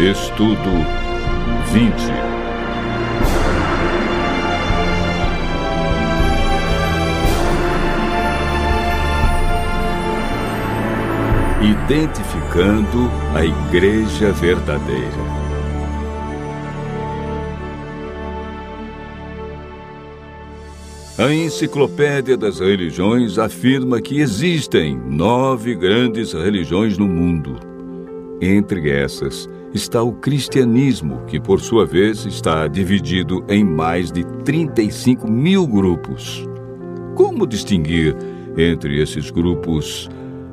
Estudo 20 Identificando a Igreja Verdadeira. A Enciclopédia das Religiões afirma que existem nove grandes religiões no mundo. Entre essas está o cristianismo, que por sua vez está dividido em mais de 35 mil grupos. Como distinguir entre esses grupos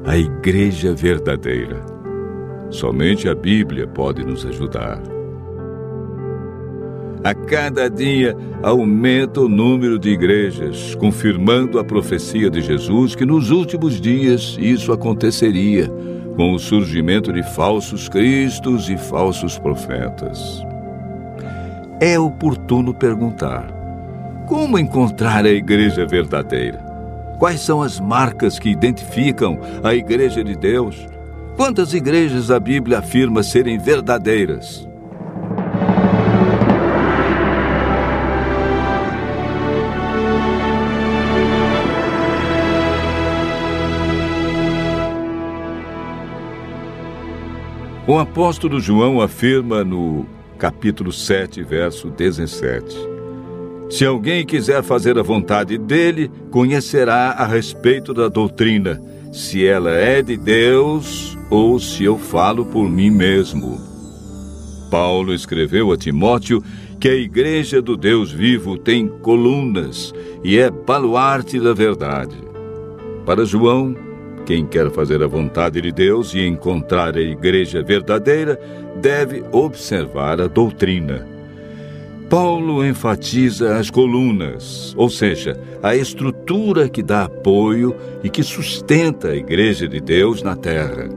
a Igreja verdadeira? Somente a Bíblia pode nos ajudar. A cada dia aumenta o número de igrejas, confirmando a profecia de Jesus que nos últimos dias isso aconteceria, com o surgimento de falsos cristos e falsos profetas. É oportuno perguntar: como encontrar a igreja verdadeira? Quais são as marcas que identificam a igreja de Deus? Quantas igrejas a Bíblia afirma serem verdadeiras? O apóstolo João afirma no capítulo 7, verso 17: Se alguém quiser fazer a vontade dele, conhecerá a respeito da doutrina, se ela é de Deus ou se eu falo por mim mesmo. Paulo escreveu a Timóteo que a igreja do Deus vivo tem colunas e é baluarte da verdade. Para João, quem quer fazer a vontade de Deus e encontrar a igreja verdadeira deve observar a doutrina. Paulo enfatiza as colunas, ou seja, a estrutura que dá apoio e que sustenta a igreja de Deus na terra.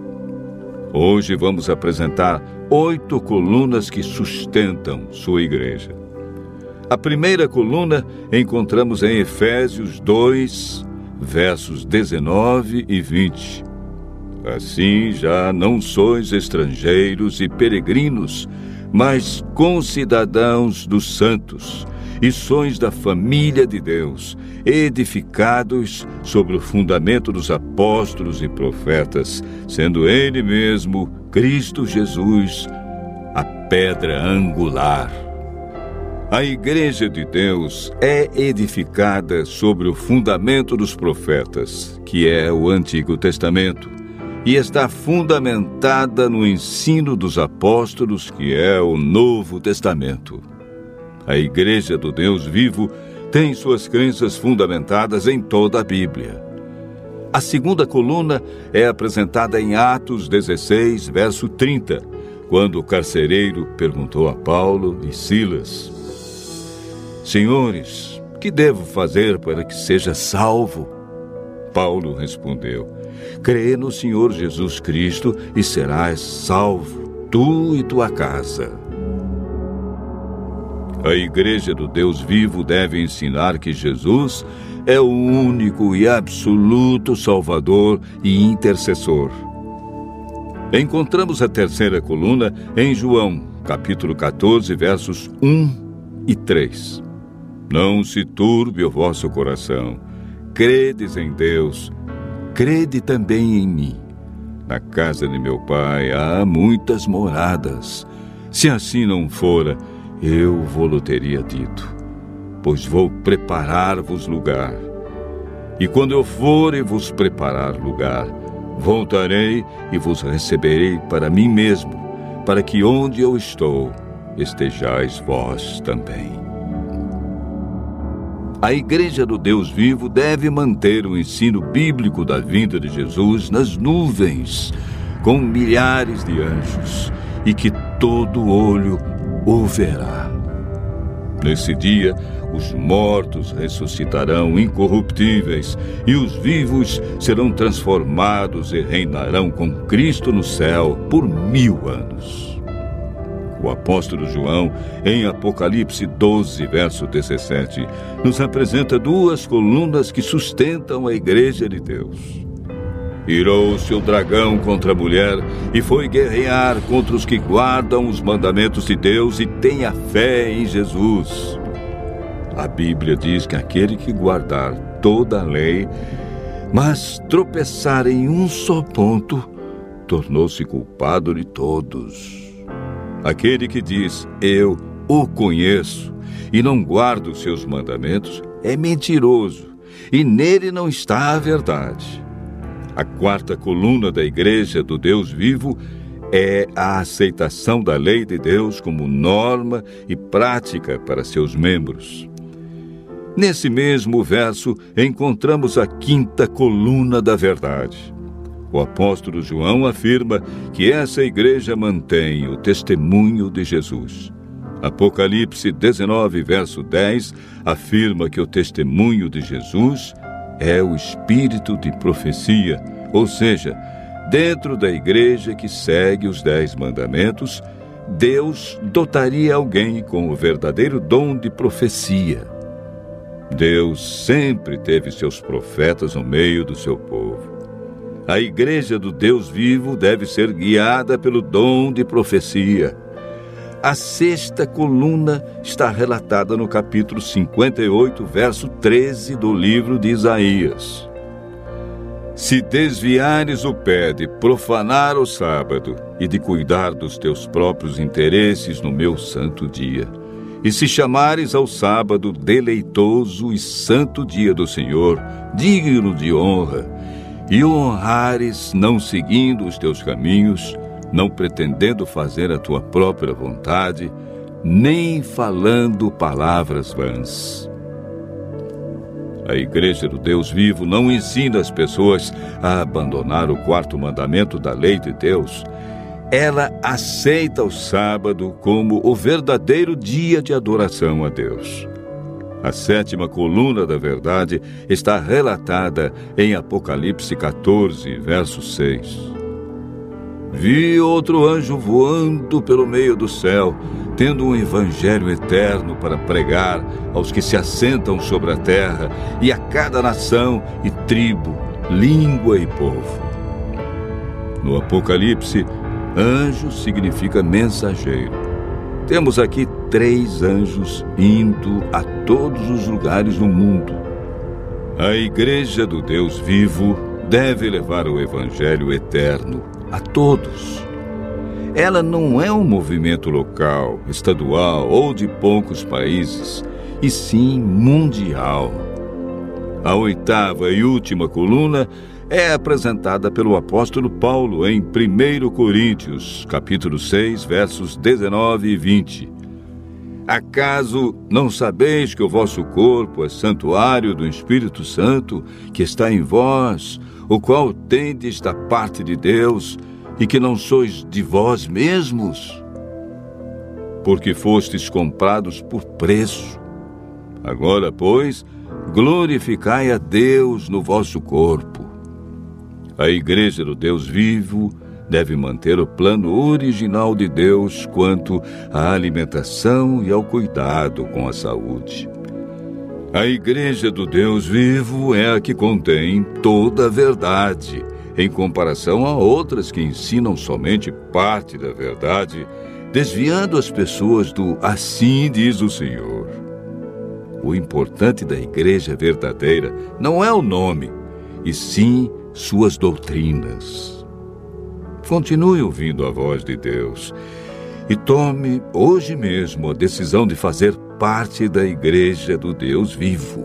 Hoje vamos apresentar oito colunas que sustentam sua igreja. A primeira coluna encontramos em Efésios 2, versos 19 e 20. Assim já não sois estrangeiros e peregrinos, mas concidadãos dos santos, e sois da família de Deus, edificados sobre o fundamento dos apóstolos e profetas, sendo Ele mesmo, Cristo Jesus, a pedra angular. A Igreja de Deus é edificada sobre o fundamento dos profetas, que é o Antigo Testamento, e está fundamentada no ensino dos apóstolos, que é o Novo Testamento. A Igreja do Deus vivo tem suas crenças fundamentadas em toda a Bíblia. A segunda coluna é apresentada em Atos 16, verso 30, quando o carcereiro perguntou a Paulo e Silas Senhores, que devo fazer para que seja salvo? Paulo respondeu: Crê no Senhor Jesus Cristo e serás salvo, tu e tua casa. A Igreja do Deus Vivo deve ensinar que Jesus é o único e absoluto Salvador e intercessor. Encontramos a terceira coluna em João, capítulo 14, versos 1 e 3. Não se turbe o vosso coração. Credes em Deus, crede também em mim. Na casa de meu pai há muitas moradas. Se assim não fora, eu vou-lo teria dito, pois vou preparar-vos lugar. E quando eu for e vos preparar lugar, voltarei e vos receberei para mim mesmo, para que onde eu estou, estejais vós também. A Igreja do Deus Vivo deve manter o ensino bíblico da vinda de Jesus nas nuvens, com milhares de anjos, e que todo olho o verá. Nesse dia, os mortos ressuscitarão incorruptíveis e os vivos serão transformados e reinarão com Cristo no céu por mil anos. O apóstolo João, em Apocalipse 12, verso 17, nos apresenta duas colunas que sustentam a Igreja de Deus. Irou-se o dragão contra a mulher e foi guerrear contra os que guardam os mandamentos de Deus e têm a fé em Jesus. A Bíblia diz que aquele que guardar toda a lei, mas tropeçar em um só ponto, tornou-se culpado de todos. Aquele que diz, Eu o conheço, e não guarda os seus mandamentos, é mentiroso, e nele não está a verdade. A quarta coluna da Igreja do Deus vivo é a aceitação da lei de Deus como norma e prática para seus membros. Nesse mesmo verso, encontramos a quinta coluna da verdade. O apóstolo João afirma que essa igreja mantém o testemunho de Jesus. Apocalipse 19, verso 10, afirma que o testemunho de Jesus é o espírito de profecia, ou seja, dentro da igreja que segue os Dez Mandamentos, Deus dotaria alguém com o verdadeiro dom de profecia. Deus sempre teve seus profetas no meio do seu povo. A igreja do Deus vivo deve ser guiada pelo dom de profecia. A sexta coluna está relatada no capítulo 58, verso 13 do livro de Isaías. Se desviares o pé de profanar o sábado e de cuidar dos teus próprios interesses no meu santo dia, e se chamares ao sábado deleitoso e santo dia do Senhor, digno de honra, e o honrares não seguindo os teus caminhos, não pretendendo fazer a tua própria vontade, nem falando palavras vãs. A Igreja do Deus Vivo não ensina as pessoas a abandonar o quarto mandamento da lei de Deus. Ela aceita o sábado como o verdadeiro dia de adoração a Deus. A sétima coluna da verdade está relatada em Apocalipse 14, verso 6. Vi outro anjo voando pelo meio do céu, tendo um evangelho eterno para pregar aos que se assentam sobre a terra e a cada nação e tribo, língua e povo. No Apocalipse, anjo significa mensageiro. Temos aqui três anjos indo a todos os lugares do mundo. A Igreja do Deus vivo deve levar o evangelho eterno a todos. Ela não é um movimento local, estadual ou de poucos países, e sim mundial. A oitava e última coluna é apresentada pelo apóstolo Paulo em 1 Coríntios, capítulo 6, versos 19 e 20. Acaso não sabeis que o vosso corpo é santuário do Espírito Santo que está em vós, o qual tendes da parte de Deus, e que não sois de vós mesmos? Porque fostes comprados por preço. Agora, pois, glorificai a Deus no vosso corpo. A Igreja do Deus vivo deve manter o plano original de Deus quanto à alimentação e ao cuidado com a saúde. A Igreja do Deus vivo é a que contém toda a verdade, em comparação a outras que ensinam somente parte da verdade, desviando as pessoas do assim diz o Senhor. O importante da Igreja verdadeira não é o nome, e sim suas doutrinas. Continue ouvindo a voz de Deus e tome hoje mesmo a decisão de fazer parte da Igreja do Deus vivo.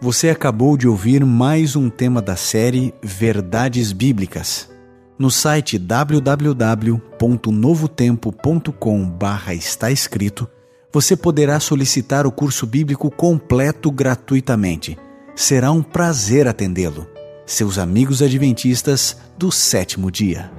Você acabou de ouvir mais um tema da série Verdades Bíblicas. No site www.novotempo.com/barra está escrito, você poderá solicitar o curso bíblico completo gratuitamente. Será um prazer atendê-lo seus amigos adventistas do sétimo dia.